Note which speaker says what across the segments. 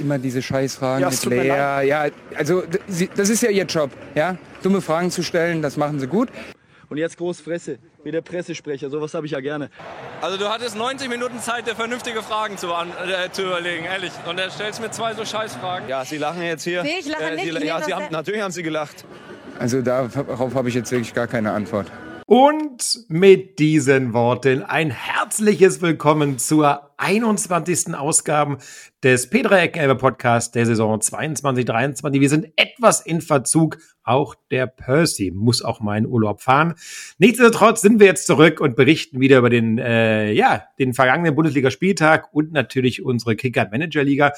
Speaker 1: immer diese Scheißfragen
Speaker 2: Ja,
Speaker 1: mit Lea. Ja, also das ist ja ihr Job, ja? Dumme Fragen zu stellen, das machen sie gut.
Speaker 2: Und jetzt groß Fresse, wie der Pressesprecher, sowas habe ich ja gerne.
Speaker 3: Also du hattest 90 Minuten Zeit, dir vernünftige Fragen zu, an, äh, zu überlegen, ehrlich. Und er stellst mir zwei so Scheißfragen.
Speaker 2: Ja, Sie lachen jetzt hier.
Speaker 4: Nee, ich lache nicht.
Speaker 2: Sie,
Speaker 4: Ich
Speaker 2: ja, Sie haben, natürlich haben Sie gelacht.
Speaker 1: Also darauf habe ich jetzt wirklich gar keine Antwort.
Speaker 5: Und mit diesen Worten ein herzliches Willkommen zur 21. Ausgabe des P3 Elbe Podcast der Saison 22-23. Wir sind etwas in Verzug. Auch der Percy muss auch mal in Urlaub fahren. Nichtsdestotrotz sind wir jetzt zurück und berichten wieder über den, äh, ja, den vergangenen Bundesligaspieltag und natürlich unsere Kicker-Manager-Liga.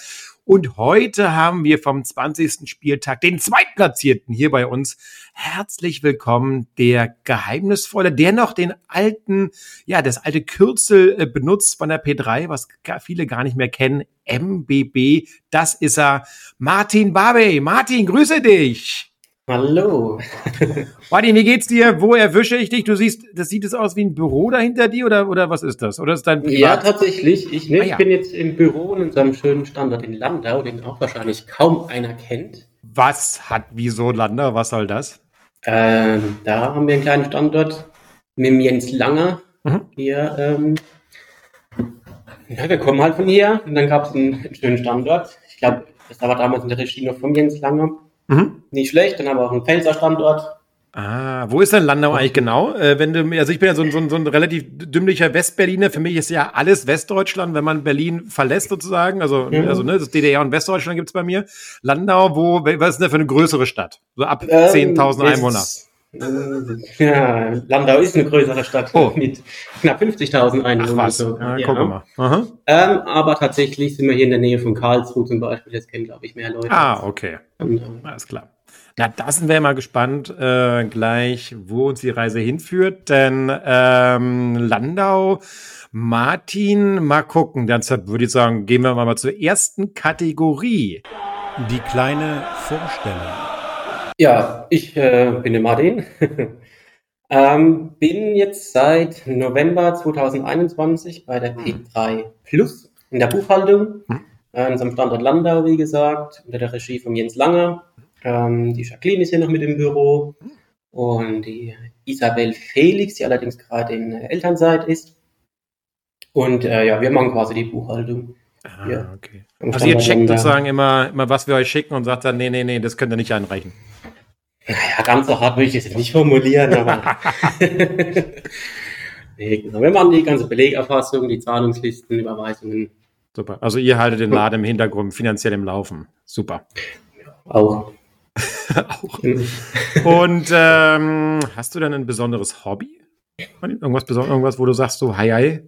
Speaker 5: Und heute haben wir vom 20. Spieltag den Zweitplatzierten hier bei uns. Herzlich willkommen, der geheimnisvolle, der noch den alten, ja, das alte Kürzel äh, benutzt von der P3, was viele gar nicht mehr kennen. MBB, das ist er. Martin Barbe. Martin, grüße dich.
Speaker 6: Hallo.
Speaker 5: Martin, wie geht's dir? Wo erwische ich dich? Du siehst, das sieht es aus wie ein Büro dahinter dir oder, oder was ist das? Oder ist dein
Speaker 6: Ja,
Speaker 5: Privat?
Speaker 6: tatsächlich. Ich, ne,
Speaker 5: Ah, ja.
Speaker 6: ich bin jetzt im Büro in unserem schönen Standort in Landau, den auch wahrscheinlich kaum einer kennt.
Speaker 5: was hat wieso Lander? Was soll das?
Speaker 6: Ähm, da haben wir einen kleinen Standort mit Jens Langer.
Speaker 5: Mhm.
Speaker 6: Hier, ähm, ja, wir kommen halt von hier und dann gab es einen, schönen Standort. Ich glaube, das war damals in der Regie noch vom Jens Langer.
Speaker 5: Mhm.
Speaker 6: Nicht schlecht, dann haben wir auch einen Pfälzer Standort.
Speaker 5: Ah, wo ist denn Landau eigentlich genau? Äh, wenn du, mir- also ich bin ja so, ein- so, ein- so ein relativ dümmlicher Westberliner. Für mich ist ja alles Westdeutschland, wenn man Berlin verlässt sozusagen. Also,
Speaker 6: Mhm.
Speaker 5: also ne, das DDR und Westdeutschland gibt's bei mir. Landau, wo, was ist denn da für eine größere Stadt? So ab
Speaker 6: Ähm,
Speaker 5: 10.000
Speaker 6: jetzt-
Speaker 5: Einwohner.
Speaker 6: äh, Ja, Landau ist eine größere Stadt
Speaker 5: Oh.
Speaker 6: mit knapp 50.000 Einwohnern. So.
Speaker 5: ja,
Speaker 6: Ja.
Speaker 5: guck mal. Aha.
Speaker 6: Ähm, aber tatsächlich sind wir hier in der Nähe von Karlsruhe zum Beispiel. Das kennen, glaube ich, mehr Leute.
Speaker 5: Ah, okay.
Speaker 6: Und, äh,
Speaker 5: Alles klar. Na, da sind wir mal gespannt äh, gleich, wo uns die Reise hinführt. Denn ähm, Landau, Martin, mal gucken. Deshalb würde ich sagen, gehen wir mal zur ersten Kategorie.
Speaker 7: Die kleine Vorstellung.
Speaker 6: Ja, ich äh, bin der Martin. ähm, bin jetzt seit November 2021 bei der P3 Plus in der Buchhaltung. Äh, in unserem Standort Landau, wie gesagt, unter der Regie von Jens Langer. Ähm, die Jacqueline ist hier noch mit im Büro. Und die Isabel Felix, die allerdings gerade in Elternzeit ist. Und äh, ja, wir machen quasi die Buchhaltung.
Speaker 5: Ah,
Speaker 6: Ja.
Speaker 5: okay. Also ihr checkt sozusagen immer, immer, was wir euch schicken und sagt dann, nee, nee, nee, das könnt ihr nicht einreichen.
Speaker 6: Ja, ganz so hart würde ich jetzt nicht formulieren, aber. nee, genau. Wir machen die ganze Belegerfassung, die Zahlungslisten, Überweisungen
Speaker 5: Super. Also ihr haltet den Laden im Hintergrund finanziell im Laufen. Super.
Speaker 6: auch.
Speaker 5: Auch. Und ähm, hast du dann ein besonderes Hobby? Irgendwas, beson- irgendwas, wo du sagst so, hi, hi,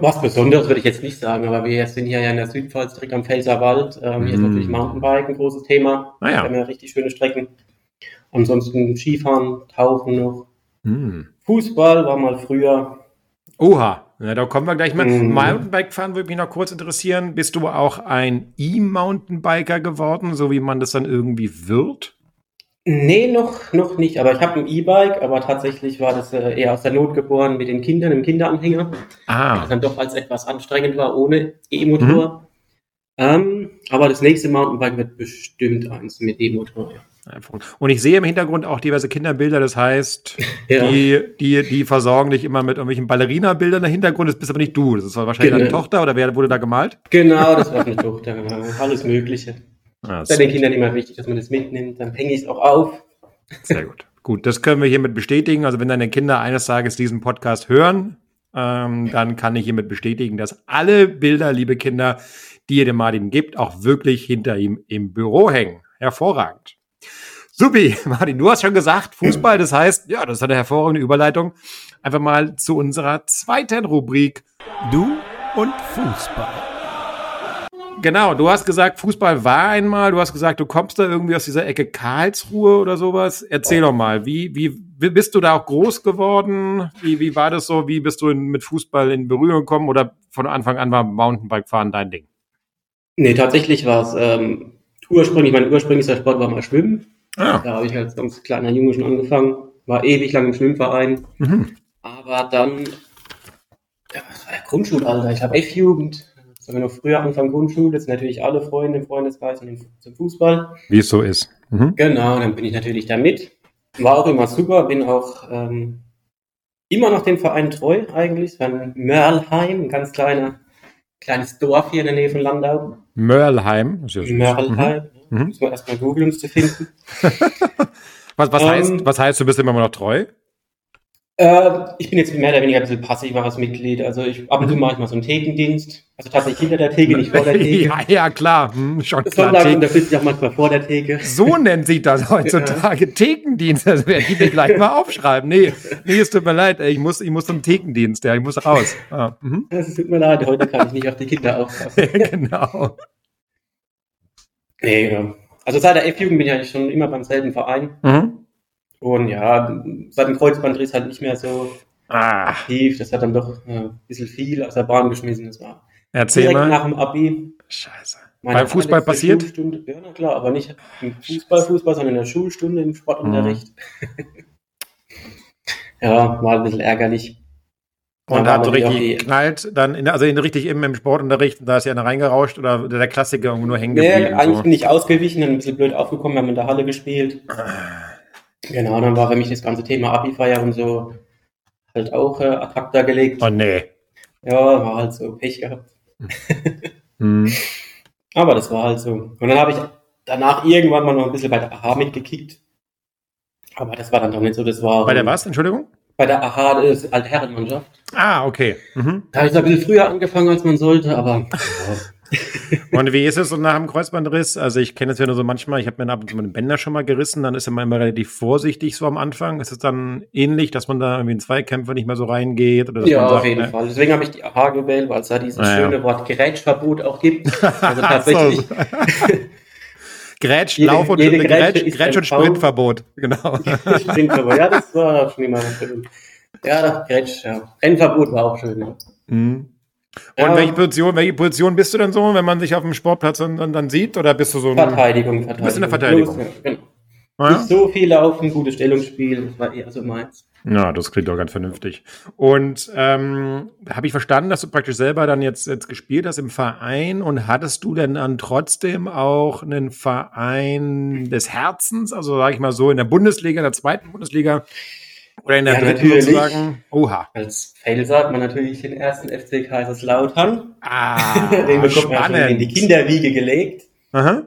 Speaker 6: Was Besonderes würde ich jetzt nicht sagen, aber wir sind hier ja in der Südpfalz direkt am Pfälzerwald. Ähm, Hier ist
Speaker 5: Mm.
Speaker 6: natürlich Mountainbike ein großes Thema.
Speaker 5: Ah ja.
Speaker 6: Wir haben ja richtig schöne Strecken. Ansonsten Skifahren, Tauchen noch.
Speaker 5: Hm.
Speaker 6: Fußball war mal früher.
Speaker 5: Oha, ja, da kommen wir gleich mal.
Speaker 6: Mhm.
Speaker 5: Mountainbike fahren würde mich noch kurz interessieren. Bist du auch ein E-Mountainbiker geworden, so wie man das dann irgendwie wird?
Speaker 6: Nee, noch, noch nicht. Aber ich habe ein E-Bike, aber tatsächlich war das äh, eher aus der Not geboren mit den Kindern im Kinderanhänger.
Speaker 5: Ah,
Speaker 6: das dann doch als etwas anstrengend war ohne E-Motor. Ähm, aber das nächste Mountainbike wird bestimmt eins mit E-Motor. Ja.
Speaker 5: Und ich sehe im Hintergrund auch diverse Kinderbilder, das heißt,
Speaker 6: Ja.
Speaker 5: die, die, die versorgen dich immer mit irgendwelchen Ballerina-Bildern im Hintergrund. Das bist aber nicht du. Das ist wahrscheinlich deine
Speaker 6: Genau.
Speaker 5: Tochter oder wer wurde da gemalt?
Speaker 6: Genau, das war eine Tochter. genau. Alles Mögliche.
Speaker 5: Ah,
Speaker 6: Bei den Kindern immer wichtig, dass man das mitnimmt. Dann hänge ich es auch auf.
Speaker 5: Sehr gut. Gut, das können wir hiermit bestätigen. Also wenn deine Kinder eines Tages diesen Podcast hören, ähm, dann kann ich hiermit bestätigen, dass alle Bilder, liebe Kinder, die ihr dem Martin gibt, auch wirklich hinter ihm im Büro hängen. Hervorragend. Supi, Martin, du hast schon gesagt, Fußball, das heißt, ja, das ist eine hervorragende Überleitung. Einfach mal zu unserer zweiten Rubrik.
Speaker 7: Du und Fußball.
Speaker 5: Genau, du hast gesagt, Fußball war einmal, du hast gesagt, du kommst da irgendwie aus dieser Ecke Karlsruhe oder sowas. Erzähl doch mal, wie, wie, bist du da auch groß geworden? Wie, wie war das so? Wie bist du in, mit Fußball in Berührung gekommen oder von Anfang an war Mountainbike-Fahren dein Ding?
Speaker 6: Nee, tatsächlich war es ähm, ursprünglich, mein ursprünglicher Sport war mal Schwimmen.
Speaker 5: Ah,
Speaker 6: Da habe ich als ganz kleiner Junge schon angefangen. War ewig lang im Schwimmverein.
Speaker 5: mhm.
Speaker 6: Aber dann, ja, was war ja Grundschulalter? Ich habe F-Jugend, Also noch früher Anfang Grundschule sind natürlich alle Freunde im Freundeskreis und zum Fußball.
Speaker 5: Wie es so ist. Mhm.
Speaker 6: Genau, dann bin ich natürlich da mit. War auch immer super, bin auch ähm, immer noch dem Verein treu eigentlich. Es war ein Mörlheim, ein ganz kleiner, kleines Dorf hier in der Nähe von Landau.
Speaker 5: Mörlheim.
Speaker 6: Mörlheim.
Speaker 5: Mhm.
Speaker 6: Müssen wir erstmal googeln, um es zu finden.
Speaker 5: Was, was,
Speaker 6: Ähm,
Speaker 5: heißt, was heißt, du bist immer noch treu?
Speaker 6: Äh, ich bin jetzt mehr oder weniger ein bisschen passiveres Mitglied. Also ich, ab und zu mache ich mal so einen Thekendienst. Also tatsächlich hinter der Theke, nicht vor der Theke.
Speaker 5: ja, ja, klar. Hm, schon klar.
Speaker 6: Sonntags
Speaker 5: Theken-
Speaker 6: und da sitze ich auch manchmal vor der Theke.
Speaker 5: So nennt sich das heutzutage. Thekendienst. Das werde ich mir gleich mal aufschreiben. Nee, nee, es tut mir leid. Ich muss, ich muss zum Thekendienst. Ja, ich muss raus. Ah, mhm.
Speaker 6: Es tut mir leid, heute kann ich nicht auf die Kinder aufpassen.
Speaker 5: genau.
Speaker 6: Nee. Also seit der F-Jugend bin ich eigentlich schon immer beim selben Verein.
Speaker 5: Mhm.
Speaker 6: Und ja, seit dem Kreuzbandriss halt nicht mehr so
Speaker 5: Ah,
Speaker 6: aktiv. Das hat dann doch äh, ein bisschen viel aus der Bahn geschmissen. Das war
Speaker 5: erzähl
Speaker 6: direkt
Speaker 5: mal.
Speaker 6: nach dem Abi.
Speaker 5: Scheiße.
Speaker 6: meine
Speaker 5: Beim Fußball passiert?
Speaker 6: Schulstunde. Ja, na klar, aber nicht im Fußball, Fußball, sondern in der Schulstunde, im Sportunterricht.
Speaker 5: Mhm.
Speaker 6: ja, war ein bisschen ärgerlich.
Speaker 5: Und da hat so richtig
Speaker 6: die-
Speaker 5: geknallt, dann in, also in, richtig im, im Sportunterricht, da ist ja einer reingerauscht oder der Klassiker irgendwo nur hängen
Speaker 6: Nee,
Speaker 5: geblieben.
Speaker 6: eigentlich
Speaker 5: so.
Speaker 6: bin ich ausgewichen, dann ein bisschen blöd aufgekommen, wir haben in der Halle gespielt. Genau, dann war für mich das ganze Thema Abi-Feier und so halt auch äh, ad acta gelegt.
Speaker 5: Oh nee.
Speaker 6: Ja, war halt so Pech gehabt.
Speaker 5: Hm.
Speaker 6: Aber das war halt so. Und dann habe ich danach irgendwann mal noch ein bisschen bei der AHA mitgekickt. Aber das war dann doch nicht so, das war
Speaker 5: Bei der was? Entschuldigung?
Speaker 6: bei der AHA, das ist alte Herrenmannschaft.
Speaker 5: Ah, okay. Mhm.
Speaker 6: Da habe ich zwar ein bisschen früher angefangen, als man sollte, aber.
Speaker 5: Und wie ist es so nach dem Kreuzbandriss? Also ich kenne es ja nur so manchmal, ich habe mir ab und zu den Bänder schon mal gerissen, dann ist man immer relativ vorsichtig so am Anfang. Ist es dann ähnlich, dass man da irgendwie in Zweikämpfe nicht mehr so reingeht? Oder
Speaker 6: ja,
Speaker 5: man
Speaker 6: auf
Speaker 5: sagt,
Speaker 6: jeden
Speaker 5: ne?
Speaker 6: Fall. Deswegen habe ich die AHA gewählt, weil es da dieses
Speaker 5: Ah, ja.
Speaker 6: schöne Wort Gerätschverbot auch gibt. Also tatsächlich.
Speaker 5: Grätsch,
Speaker 6: Jede-
Speaker 5: Lauf und
Speaker 6: jede
Speaker 5: Grätsch, Grätsch
Speaker 6: ein
Speaker 5: und. Sprintverbot. Genau.
Speaker 6: Aber, ja, das war schon immer schön. Ja, das Grätsch, ja. Rennverbot war auch schön. Ja.
Speaker 5: Mhm. Und
Speaker 6: Ja.
Speaker 5: welche Position, welche Position bist du denn so, wenn man sich auf dem Sportplatz dann, dann, dann sieht? Oder bist du so ein.
Speaker 6: Verteidigung, Verteidigung.
Speaker 5: bist in der Verteidigung.
Speaker 6: Los, ja, genau.
Speaker 5: Ja?
Speaker 6: Nicht so viel laufen, gutes Stellungsspiel, das war eher so meins.
Speaker 5: Ja, das klingt doch ganz vernünftig. Und ähm, habe ich verstanden, dass du praktisch selber dann jetzt, jetzt gespielt hast im Verein und hattest du denn dann trotzdem auch einen Verein des Herzens, also sage ich mal so in der Bundesliga, in der zweiten Bundesliga oder in der
Speaker 6: Ja,
Speaker 5: dritten
Speaker 6: natürlich.
Speaker 5: sozusagen? Oha.
Speaker 6: Als Felser hat man natürlich den ersten FC Kaiserslautern.
Speaker 5: Ah,
Speaker 6: den bekommt man in die. Kinderwiege gelegt.
Speaker 5: Aha.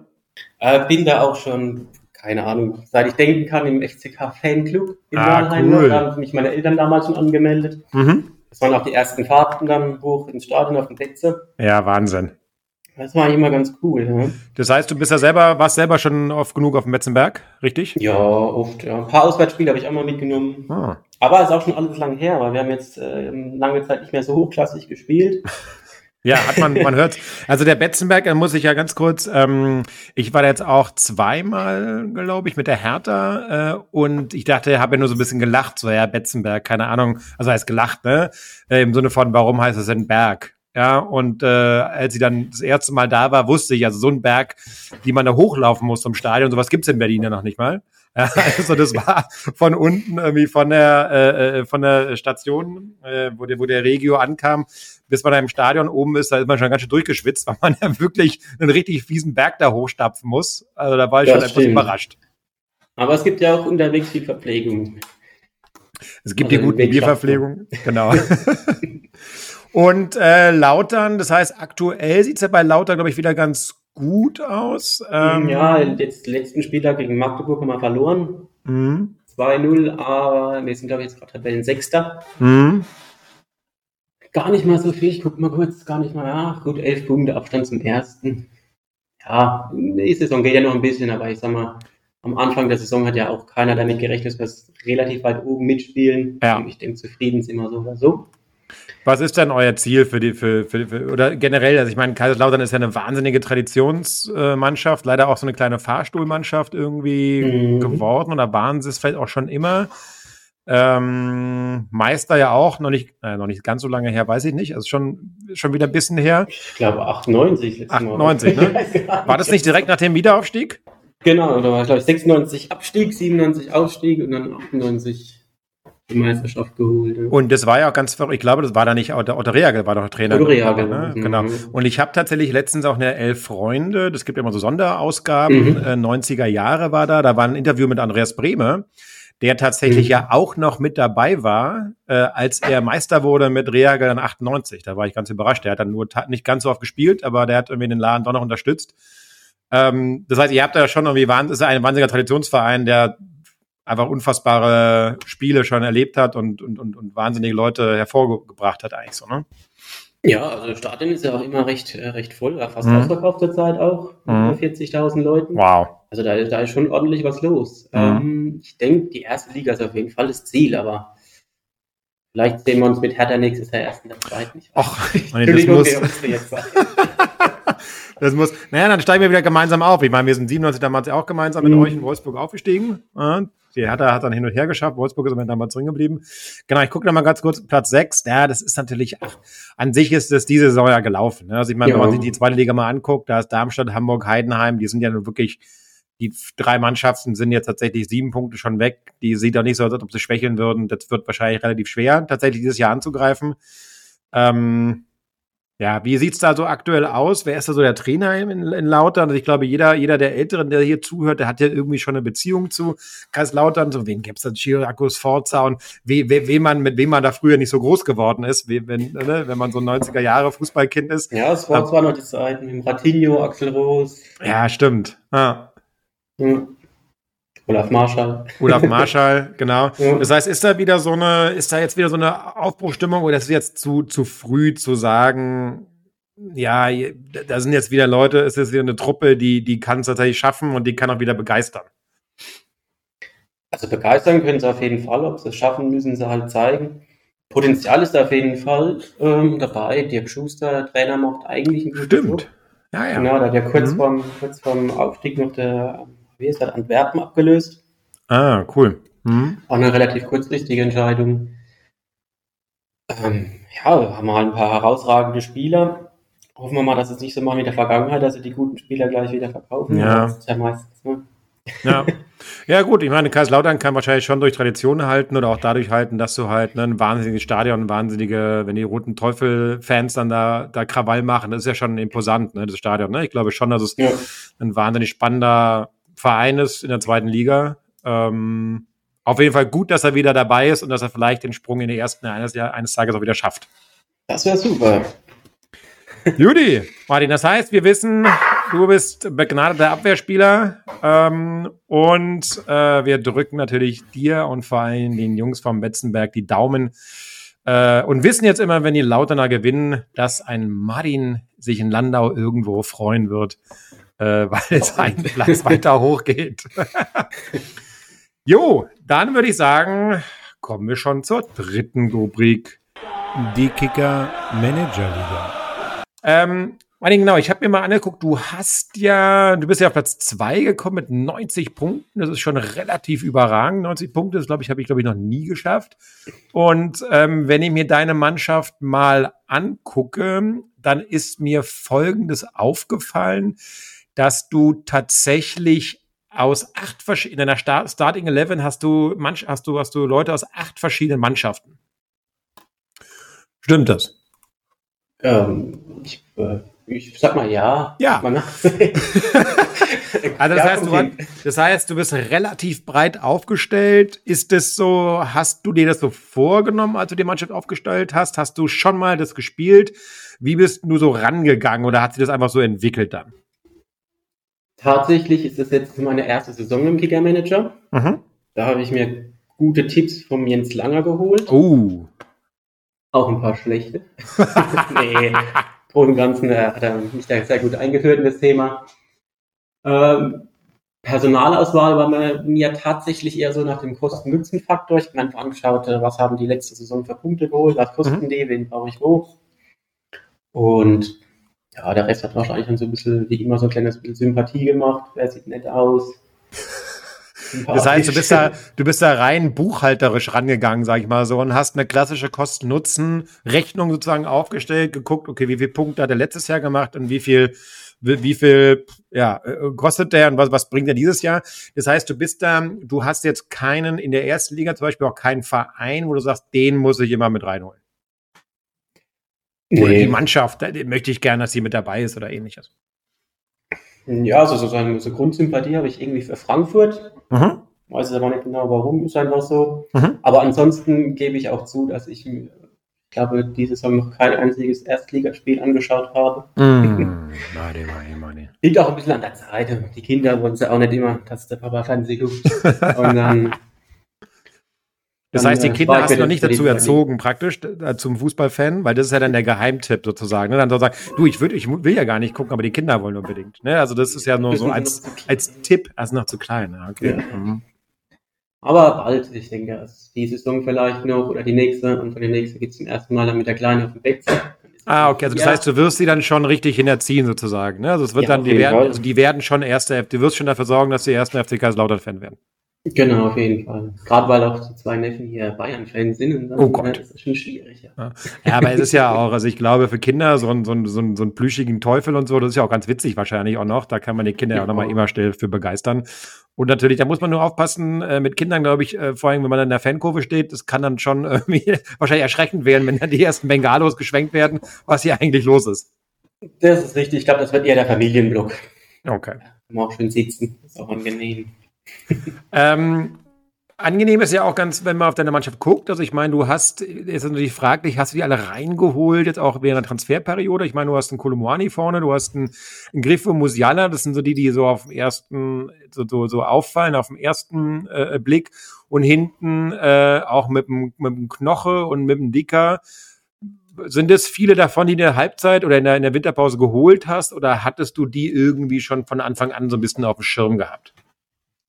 Speaker 6: Äh, bin da auch schon, keine Ahnung, seit ich denken kann, im FCK-Fanclub in
Speaker 5: Ah,
Speaker 6: Mannheim.
Speaker 5: cool.
Speaker 6: Da haben mich meine Eltern damals schon angemeldet.
Speaker 5: Mhm.
Speaker 6: Das waren auch die ersten Fahrten dann hoch ins Stadion auf den Plätze.
Speaker 5: Ja, Wahnsinn.
Speaker 6: Das war immer ganz cool. Ja,
Speaker 5: Das heißt, du bist ja selber, warst selber schon oft genug auf dem Metzenberg, richtig?
Speaker 6: ja oft. Ja. Ein paar Auswärtsspiele habe ich auch mal mitgenommen.
Speaker 5: Ah.
Speaker 6: Aber ist auch schon alles lang her, weil wir haben jetzt äh, lange Zeit nicht mehr so hochklassig gespielt.
Speaker 5: Ja, hat man, man hört. Also der Betzenberg, da muss ich ja ganz kurz, ähm, ich war da jetzt auch zweimal, glaube ich, mit der Hertha äh, und ich dachte, habe ja nur so ein bisschen gelacht, so ja, Betzenberg, keine Ahnung, also heißt gelacht, ne? Äh, Im Sinne von, warum heißt es denn Berg? Ja, und äh, als sie dann das erste Mal da war, wusste ich, also so ein Berg, die man da hochlaufen muss zum Stadion, sowas gibt's in Berlin ja noch nicht mal. Ja, also das war von unten irgendwie von der äh, äh, von der Station, äh, wo der wo der Regio ankam, bis man da im Stadion oben ist, da ist man schon ganz schön durchgeschwitzt, weil man ja wirklich einen richtig fiesen Berg da hochstapfen muss. Also da war ich
Speaker 6: Das
Speaker 5: schon etwas überrascht.
Speaker 6: Aber es gibt ja auch unterwegs viel Verpflegung.
Speaker 5: Es gibt
Speaker 6: Also
Speaker 5: die guten
Speaker 6: Weg
Speaker 5: Bierverpflegung, genau. Und äh, Lautern, das heißt, aktuell sieht's ja bei Lautern, glaube ich, wieder ganz gut aus. Ähm,
Speaker 6: ja, jetzt letzten Spieltag gegen Magdeburg haben wir verloren.
Speaker 5: Mhm.
Speaker 6: 2-0, aber wir sind, glaube ich, jetzt gerade Tabellensechster.
Speaker 5: Mhm.
Speaker 6: Gar nicht mal so viel, ich guck mal kurz, gar nicht mal nach. Gut, elf Punkte Abstand zum ersten. Ja, die Saison geht ja noch ein bisschen, aber ich sag mal, am Anfang der Saison hat ja auch keiner damit gerechnet, dass wir relativ weit oben mitspielen.
Speaker 5: Ja.
Speaker 6: Ich denke, zufrieden sind wir so oder so.
Speaker 5: Was ist denn euer Ziel für die, für, für, für oder generell? Also ich meine, Kaiserslautern ist ja eine wahnsinnige Traditionsmannschaft, leider auch so eine kleine Fahrstuhlmannschaft irgendwie
Speaker 6: Mhm.
Speaker 5: geworden oder waren sie es vielleicht auch schon immer. Ähm, Meister ja auch, noch nicht, äh, noch nicht ganz so lange her, weiß ich nicht. Also schon, schon wieder ein bisschen her.
Speaker 6: Ich glaube 98 letztes Mal.
Speaker 5: 98, ne?
Speaker 6: Gar
Speaker 5: War das nicht direkt nach dem Wiederaufstieg?
Speaker 6: Genau, da war, glaube ich, 96 Abstieg, 97 Aufstieg und dann 98 die Meisterschaft geholt. Ja.
Speaker 5: Und das war ja auch ganz verrückt. Ich glaube, das war da nicht, Otto, Otto Reagel war doch Trainer.
Speaker 6: Otto Reagel,
Speaker 5: ne?
Speaker 6: mhm.
Speaker 5: Genau. Und ich habe tatsächlich letztens auch eine Elf Freunde, das gibt ja immer so Sonderausgaben,
Speaker 6: Mhm.
Speaker 5: äh, 90er Jahre war da, da war ein Interview mit Andreas Brehme, der tatsächlich
Speaker 6: Mhm.
Speaker 5: ja auch noch mit dabei war, äh, als er Meister wurde mit Reagel dann 98. Da war ich ganz überrascht. Der hat dann nur nicht ganz so oft gespielt, aber der hat irgendwie den Laden doch noch unterstützt. Ähm, das heißt, ihr habt da schon irgendwie, es ist ein wahnsinniger Traditionsverein, der einfach unfassbare Spiele schon erlebt hat und, und, und, und wahnsinnige Leute hervorgebracht hat eigentlich so, ne?
Speaker 6: Ja, also das Stadion ist ja auch immer recht, äh, recht voll, war fast
Speaker 5: Mhm.
Speaker 6: ausverkauft zur Zeit auch,
Speaker 5: Mhm.
Speaker 6: mit 40.000 Leuten.
Speaker 5: Wow.
Speaker 6: Also da, da ist schon ordentlich was los.
Speaker 5: Mhm.
Speaker 6: Ähm, ich denke, die erste Liga ist auf jeden Fall das Ziel, aber vielleicht sehen wir uns mit Hertha nächstes Jahr erst in der zweiten. Nicht.
Speaker 5: Manni, das muss, das muss, naja, dann steigen wir wieder gemeinsam auf. Ich meine, wir sind 97 damals auch gemeinsam mit
Speaker 6: Mhm.
Speaker 5: euch in Wolfsburg aufgestiegen. Ja, Die Hertha hat dann hin und her geschafft. Wolfsburg ist aber damals drin geblieben. Genau, ich gucke noch mal ganz kurz. Platz 6. Ja, das ist natürlich, ach, an sich ist das diese Saison ja gelaufen. Ne? Also ich meine, wenn
Speaker 6: Ja.
Speaker 5: man sich die zweite Liga mal anguckt, da ist Darmstadt, Hamburg, Heidenheim, die sind ja nun wirklich, die drei Mannschaften sind jetzt tatsächlich sieben Punkte schon weg. Die sieht auch nicht so aus, als ob sie schwächeln würden. Das wird wahrscheinlich relativ schwer, tatsächlich dieses Jahr anzugreifen. Ähm, ja, wie sieht's da so aktuell aus? Wer ist da so der Trainer in, in Lautern? Also ich glaube, jeder, jeder der Älteren, der hier zuhört, der hat ja irgendwie schon eine Beziehung zu Kaiserslautern. So, wen gibt's da? Chiriakos, Forza und we, we, wem man, mit wem man da früher nicht so groß geworden ist, we, wenn, ne, wenn man so ein 90er Jahre Fußballkind ist.
Speaker 6: Ja, es war zwar noch die Zeiten mit Ratinho, Axel Roos,
Speaker 5: Ja, stimmt. Ja.
Speaker 6: hm, Olaf Marschall.
Speaker 5: Olaf Marschall, genau.
Speaker 6: Ja.
Speaker 5: Das heißt, ist da wieder so eine, ist da jetzt wieder so eine Aufbruchstimmung oder ist es jetzt zu, zu früh zu sagen, ja, da sind jetzt wieder Leute, es ist wieder eine Truppe, die, die kann es tatsächlich schaffen und die kann auch wieder begeistern.
Speaker 6: Also begeistern können sie auf jeden Fall, ob sie es schaffen, müssen sie halt zeigen. Potenzial ist auf jeden Fall ähm, dabei. Dirk Schuster, der Trainer, macht eigentlich einen guten Job.
Speaker 5: Stimmt. Ja, ja.
Speaker 6: Genau, da hat ja kurz,
Speaker 5: Mhm.
Speaker 6: vorm, kurz vorm Aufstieg noch der, ist das, Antwerpen abgelöst.
Speaker 5: Ah, cool. Hm.
Speaker 6: Auch eine relativ kurzfristige Entscheidung. Ähm, ja, wir haben halt ein paar herausragende Spieler. Hoffen wir mal, dass es nicht so machen wie in der Vergangenheit, dass sie die guten Spieler gleich wieder verkaufen.
Speaker 5: Ja.
Speaker 6: Das ist ja meistens, ne?
Speaker 5: Ja. ja, gut, ich meine, Kaiserslautern kann wahrscheinlich schon durch Tradition halten oder auch dadurch halten, dass du halt ne, ein wahnsinniges Stadion, wahnsinnige, wenn die Roten Teufel-Fans dann da, da Krawall machen, das ist ja schon imposant, ne, das Stadion. Ne? Ich glaube schon, dass es
Speaker 6: Ja.
Speaker 5: ein wahnsinnig spannender Verein ist in der zweiten Liga. Ähm, auf jeden Fall gut, dass er wieder dabei ist und dass er vielleicht den Sprung in die ersten eines, eines Tages auch wieder schafft.
Speaker 6: Das wäre super.
Speaker 5: Judy, Martin, das heißt, wir wissen, du bist begnadeter Abwehrspieler ähm, und äh, wir drücken natürlich dir und vor allem den Jungs vom Betzenberg die Daumen äh, und wissen jetzt immer, wenn die Lauterner gewinnen, dass ein Martin sich in Landau irgendwo freuen wird, äh, weil es einen Platz weiter hoch geht. jo, dann würde ich sagen, kommen wir schon zur dritten Rubrik.
Speaker 7: Die Kicker Manager Liga.
Speaker 5: Ähm, genau, ich habe mir mal angeguckt, du hast ja, du bist ja auf Platz zwei gekommen mit 90 Punkten. Das ist schon relativ überragend. 90 Punkte, das glaube ich, habe ich, glaube ich, noch nie geschafft. Und ähm, wenn ich mir deine Mannschaft mal angucke, dann ist mir Folgendes aufgefallen, dass du tatsächlich aus acht verschiedenen, in deiner Start Starting Eleven hast du, manch, hast du, hast du Leute aus acht verschiedenen Mannschaften. Stimmt das?
Speaker 6: Ähm, ich, äh, ich sag mal ja.
Speaker 5: Ja. Also das, heißt, du, das heißt, du bist relativ breit aufgestellt. Ist es so, hast du dir das so vorgenommen, als du die Mannschaft aufgestellt hast? Hast du schon mal das gespielt? Wie bist du so rangegangen oder hat sich das einfach so entwickelt dann?
Speaker 6: Tatsächlich ist das jetzt meine erste Saison im Kicker-Manager.
Speaker 5: Mhm.
Speaker 6: Da habe ich mir gute Tipps vom Jens Langer geholt.
Speaker 5: Oh.
Speaker 6: Auch ein paar schlechte. nee, Pro und Ganzen äh, hat er mich da sehr gut eingeführt in das Thema. Ähm, Personalauswahl war mir, mir tatsächlich eher so nach dem Kosten-Nutzen-Faktor. Ich habe mir einfach angeschaut, äh, was haben die letzte Saison für Punkte geholt, was kosten die, wen brauche ich wo. Und ja, der Rest hat wahrscheinlich dann so ein bisschen, wie immer, so ein kleines bisschen Sympathie gemacht. Wer sieht nett aus?
Speaker 5: Das heißt, du bist da, du bist da rein buchhalterisch rangegangen, sag ich mal so, und hast eine klassische Kosten-Nutzen-Rechnung sozusagen aufgestellt, geguckt, okay, wie viel Punkte hat er letztes Jahr gemacht und wie viel wie, viel ja, äh, kostet der und was, was bringt er dieses Jahr? Das heißt, du bist da, du hast jetzt keinen in der ersten Liga zum Beispiel auch keinen Verein, wo du sagst, den muss ich immer mit reinholen. Oder
Speaker 6: Nee.
Speaker 5: die Mannschaft, da- die möchte ich gerne, dass sie mit dabei ist oder ähnliches.
Speaker 6: Ja, also sozusagen so Grundsympathie habe ich irgendwie für Frankfurt.
Speaker 5: Mhm.
Speaker 6: Weiß es aber nicht genau warum, ist einfach so.
Speaker 5: Mhm.
Speaker 6: Aber ansonsten gebe ich auch zu, dass ich ich glaube, diese Saison noch kein einziges Erstligaspiel angeschaut habe.
Speaker 5: Mm, Madi, Madi, Madi.
Speaker 6: Liegt auch ein bisschen an der Zeit. Die Kinder wollen es ja auch nicht immer, dass der Papa Fernsehen guckt. Und dann,
Speaker 5: Das heißt, die
Speaker 6: äh,
Speaker 5: Kinder hast du noch nicht dazu erzogen, praktisch äh, zum Fußballfan, weil das ist ja dann der Geheimtipp sozusagen. Ne? Dann so sagen, du, ich, würd, ich will ja gar nicht gucken, aber die Kinder wollen unbedingt. Ne? Also das ist ja nur so als, als Tipp, also noch zu klein. Okay.
Speaker 6: Ja.
Speaker 5: Mhm.
Speaker 6: aber bald, ich denke, also die Saison vielleicht noch oder die nächste und von der nächsten geht es zum ersten Mal dann mit der Kleinen auf dem Bett.
Speaker 5: Ah, okay, also das
Speaker 6: Ja.
Speaker 5: heißt, du wirst sie dann schon richtig hinterziehen sozusagen. Ne? Also es wird
Speaker 6: Ja,
Speaker 5: dann, die werden, also die werden schon erste, du wirst schon dafür sorgen, dass die ersten FC Kaiserslautern-Fan werden.
Speaker 6: Genau, auf jeden Fall. Gerade weil auch die zwei Neffen hier Bayern-Fans sind. Und dann,
Speaker 5: Oh Gott.
Speaker 6: Das ist schon schwierig. Ja.
Speaker 5: Ja, aber es ist ja auch, also ich glaube, für Kinder so ein, so ein, so ein, so ein plüschigen Teufel und so, das ist ja auch ganz witzig wahrscheinlich auch noch. Da kann man die Kinder ja auch nochmal immer schnell für begeistern. Und natürlich, da muss man nur aufpassen, äh, mit Kindern, glaube ich, äh, vor allem, wenn man in der Fankurve steht, das kann dann schon irgendwie wahrscheinlich erschreckend werden, wenn dann die ersten Bengalos geschwenkt werden, was hier eigentlich los ist.
Speaker 6: Das ist richtig. Ich glaube, das wird eher der Familienblock.
Speaker 5: Okay.
Speaker 6: Kann man auch schön sitzen. Ist auch angenehm.
Speaker 5: Ähm, angenehm ist ja auch ganz, wenn man auf deine Mannschaft guckt. Also ich meine, du hast, ist natürlich fraglich, hast du die alle reingeholt, jetzt auch während der Transferperiode? Ich meine, du hast einen Kolumani vorne, du hast einen, einen Griffo Musiala, das sind so die, die so auf den ersten, so, so, so auffallen, auf den ersten äh, Blick. Und hinten äh, auch mit dem, mit dem Knoche und mit dem Dicker. Sind es viele davon, die in der Halbzeit oder in der, in der Winterpause geholt hast? Oder hattest du die irgendwie schon von Anfang an so ein bisschen auf dem Schirm gehabt?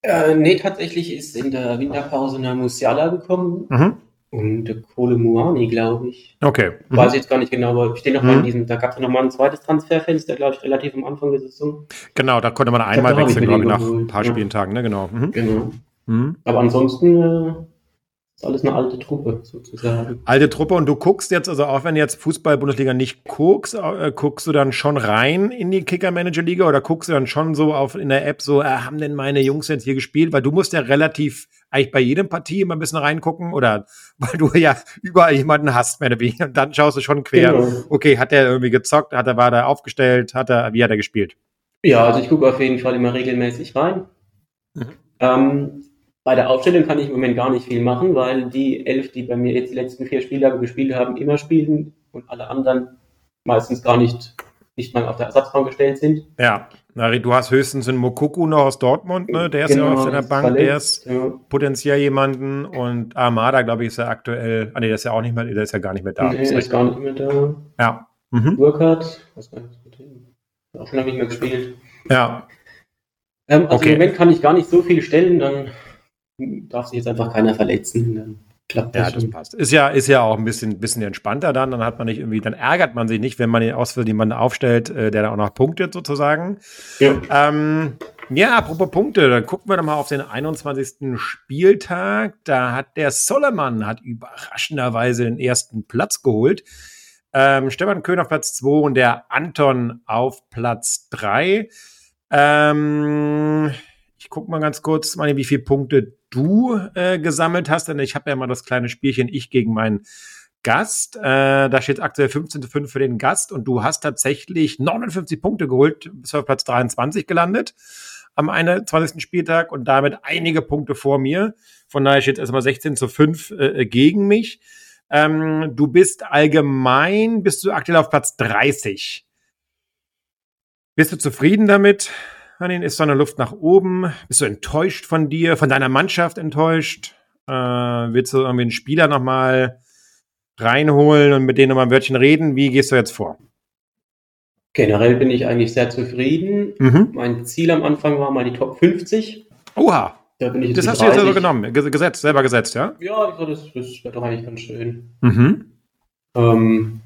Speaker 6: Äh, nee, tatsächlich ist in der Winterpause eine Musiala gekommen
Speaker 5: Mhm.
Speaker 6: und Kole Muani, glaube ich.
Speaker 5: Okay. Mhm.
Speaker 6: Weiß ich jetzt gar nicht genau, aber ich stehe noch mal
Speaker 5: Mhm.
Speaker 6: in diesem, da gab es noch mal ein zweites Transferfenster, glaube ich, relativ am Anfang der Saison.
Speaker 5: Genau, da konnte man einmal
Speaker 6: ich
Speaker 5: wechseln, glaube ich, nach ein paar
Speaker 6: ja.
Speaker 5: Spieltagen, ne? Genau. Mhm.
Speaker 6: Genau.
Speaker 5: Mhm.
Speaker 6: Aber ansonsten äh, ist alles eine alte Truppe, sozusagen.
Speaker 5: Alte Truppe und du guckst jetzt, also auch wenn du jetzt Fußball-Bundesliga nicht guckst, äh, guckst du dann schon rein in die Kicker-Manager-Liga oder guckst du dann schon so auf in der App so, äh, haben denn meine Jungs jetzt hier gespielt? Weil du musst ja relativ eigentlich bei jedem Partie immer ein bisschen reingucken oder weil du ja überall jemanden hast, oder weniger. Und dann schaust du schon quer.
Speaker 6: Genau.
Speaker 5: Okay, hat er irgendwie gezockt? Hat er, war da aufgestellt? Hat er, wie hat er gespielt?
Speaker 6: Ja, also ich gucke auf jeden Fall immer regelmäßig rein.
Speaker 5: Mhm.
Speaker 6: Ähm, bei der Aufstellung kann ich im Moment gar nicht viel machen, weil die elf, die bei mir jetzt die letzten vier Spieltage gespielt haben, immer spielen und alle anderen meistens gar nicht, nicht mal auf der Ersatzbank gestellt sind.
Speaker 5: Ja, Na, du hast höchstens einen Mokuku noch aus Dortmund, ne? Der ist ja auf deiner
Speaker 6: ist
Speaker 5: Bank, der ist
Speaker 6: verletzt, ja.
Speaker 5: potenziell jemanden und Armada, glaube ich, ist ja aktuell, ah nee, der ist ja auch nicht mehr, der ist ja gar nicht mehr da.
Speaker 6: Nee, er ist gar nicht mehr da.
Speaker 5: Ja. Mhm.
Speaker 6: Burkhardt, was dem. Hat Auch schon lange nicht mehr gespielt.
Speaker 5: Ja.
Speaker 6: Ähm, also
Speaker 5: Okay.
Speaker 6: im Moment kann ich gar nicht so viel stellen, dann darf sich jetzt einfach keiner verletzen. Dann klappt
Speaker 5: Ja,
Speaker 6: das
Speaker 5: das
Speaker 6: schon.
Speaker 5: passt. Ist ja, ist ja auch ein bisschen, bisschen entspannter dann. Dann hat man nicht irgendwie, dann ärgert man sich nicht, wenn man den Ausfall jemanden aufstellt, äh, der da auch noch punktet sozusagen.
Speaker 6: Ja.
Speaker 5: Ähm, ja, apropos Punkte, dann gucken wir doch mal auf den 21. Spieltag. Da hat der Solomon hat überraschenderweise den ersten Platz geholt. Ähm, Stefan Köhn auf Platz 2 und der Anton auf Platz 3. Ähm, ich gucke mal ganz kurz, meine, wie viele Punkte du äh, gesammelt hast, denn ich habe ja mal das kleine Spielchen Ich gegen meinen Gast. Äh, da steht aktuell 15 zu 5 für den Gast und du hast tatsächlich 59 Punkte geholt, bist auf Platz 23 gelandet am 21. Spieltag und damit einige Punkte vor mir. Von daher steht erstmal 16 zu 5 äh, gegen mich. Ähm, du bist allgemein, bist du aktuell auf Platz 30. Bist du zufrieden damit? Hanin, ist so eine Luft nach oben? Bist du enttäuscht von dir, von deiner Mannschaft enttäuscht? Äh, willst du irgendwie einen Spieler nochmal reinholen und mit denen nochmal ein Wörtchen reden? Wie gehst du jetzt vor?
Speaker 6: Generell bin ich eigentlich sehr zufrieden.
Speaker 5: Mhm.
Speaker 6: Mein Ziel am Anfang war mal die Top 50.
Speaker 5: Oha,
Speaker 6: Da bin ich
Speaker 5: das hast du jetzt also
Speaker 6: 30.
Speaker 5: genommen, ge- gesetzt, selber gesetzt, ja?
Speaker 6: Ja, also das, das wäre doch eigentlich ganz schön.
Speaker 5: Mhm.
Speaker 6: Ähm,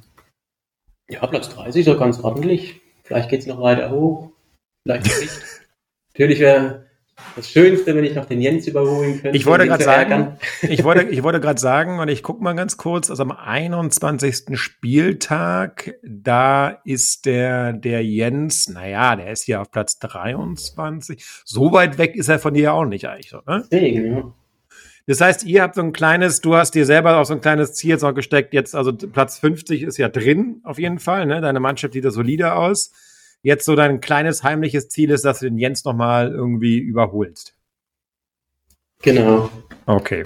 Speaker 6: ja, Platz 30 ist doch ganz ordentlich. Vielleicht geht es noch weiter hoch. Vielleicht nicht. Natürlich wäre Das Schönste, wenn ich noch den Jens überholen könnte.
Speaker 5: Ich wollte gerade sagen, ich wollte, ich wollte gerade sagen, und ich gucke mal ganz kurz, also am 21. Spieltag, da ist der, der Jens, naja, der ist hier auf Platz 23. So weit weg ist er von dir auch nicht eigentlich, ne?
Speaker 6: Deswegen, ja.
Speaker 5: Das heißt, ihr habt so ein kleines, du hast dir selber auch so ein kleines Ziel jetzt noch gesteckt, jetzt, also Platz 50 ist ja drin, auf jeden Fall, ne? Deine Mannschaft sieht da solide aus. Jetzt so dein kleines heimliches Ziel ist, dass du den Jens nochmal irgendwie überholst.
Speaker 6: Genau.
Speaker 5: Okay.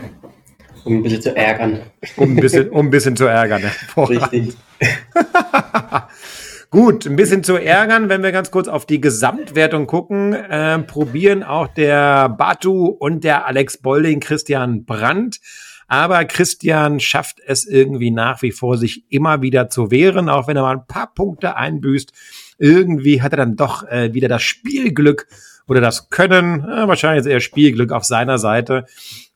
Speaker 6: Um ein bisschen zu ärgern.
Speaker 5: Um ein bisschen, um ein bisschen zu ärgern. Hervorragend.
Speaker 6: Richtig.
Speaker 5: Gut, ein bisschen zu ärgern, wenn wir ganz kurz auf die Gesamtwertung gucken, äh, probieren auch der Batu und der Alex Bolding Christian Brandt. Aber Christian schafft es irgendwie nach wie vor, sich immer wieder zu wehren, auch wenn er mal ein paar Punkte einbüßt. Irgendwie hat er dann doch äh, wieder das Spielglück oder das Können, äh, wahrscheinlich eher Spielglück auf seiner Seite.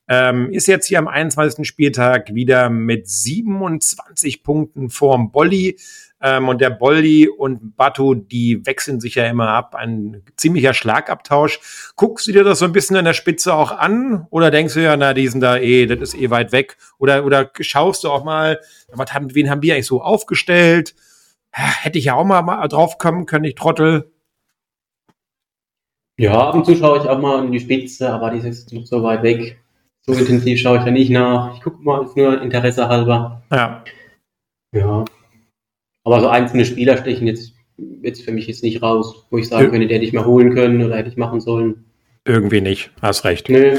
Speaker 5: Ähm, ist jetzt hier am 21. Spieltag wieder mit 27 Punkten vorm Bolli. Ähm, und der Bolli und Batu, die wechseln sich ja immer ab. Ein ziemlicher Schlagabtausch. Guckst du dir das so ein bisschen an der Spitze auch an? Oder denkst du ja, na, die sind da eh, das ist eh weit weg? Oder, oder schaust du auch mal, was haben, wen haben die eigentlich so aufgestellt? Hätte ich ja auch mal, drauf kommen können, ich Trottel.
Speaker 6: Ja, ab und zu schaue ich auch mal an die Spitze, aber die ist jetzt noch so weit weg. So intensiv schaue ich ja nicht nach. Ich gucke mal, ist nur Interesse halber.
Speaker 5: Ja.
Speaker 6: Ja. Aber so einzelne Spieler stechen jetzt, jetzt für mich jetzt nicht raus, wo ich sagen könnte, der hätte ich mal holen können oder hätte ich machen sollen.
Speaker 5: Irgendwie nicht. Hast recht.
Speaker 6: Nö.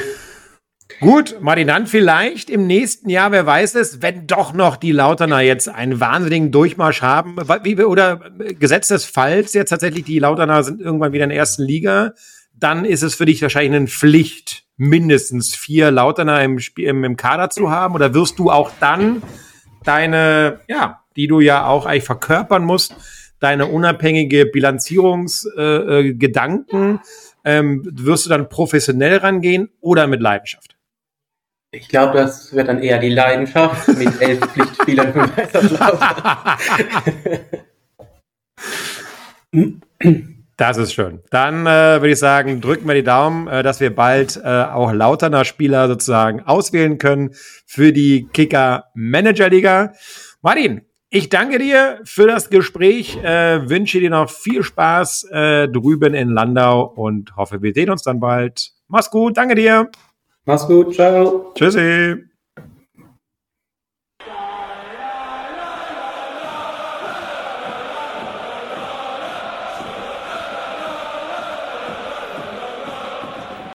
Speaker 5: Gut, Martin, dann vielleicht im nächsten Jahr, wer weiß es, wenn doch noch die Lauterner jetzt einen wahnsinnigen Durchmarsch haben, oder Gesetz des Falls jetzt tatsächlich die Lauterner sind irgendwann wieder in der ersten Liga, dann ist es für dich wahrscheinlich eine Pflicht, mindestens vier Lauterner im, Spiel, im, im Kader zu haben, oder wirst du auch dann deine, ja, die du ja auch eigentlich verkörpern musst, deine unabhängige Bilanzierungsgedanken, äh, äh, ähm, wirst du dann professionell rangehen oder mit Leidenschaft?
Speaker 6: Ich glaube, das wird dann eher die Leidenschaft mit elf Pflichtspielern Kaiserslautern.
Speaker 5: Das ist schön. Dann äh, würde ich sagen, drücken wir die Daumen, äh, dass wir bald äh, auch Lauterner Spieler sozusagen auswählen können für die Kicker Manager Liga. Martin, ich danke dir für das Gespräch, äh, wünsche dir noch viel Spaß äh, drüben in Landau und hoffe, wir sehen uns dann bald. Mach's gut, danke dir.
Speaker 6: Mach's gut, ciao.
Speaker 5: Tschüssi.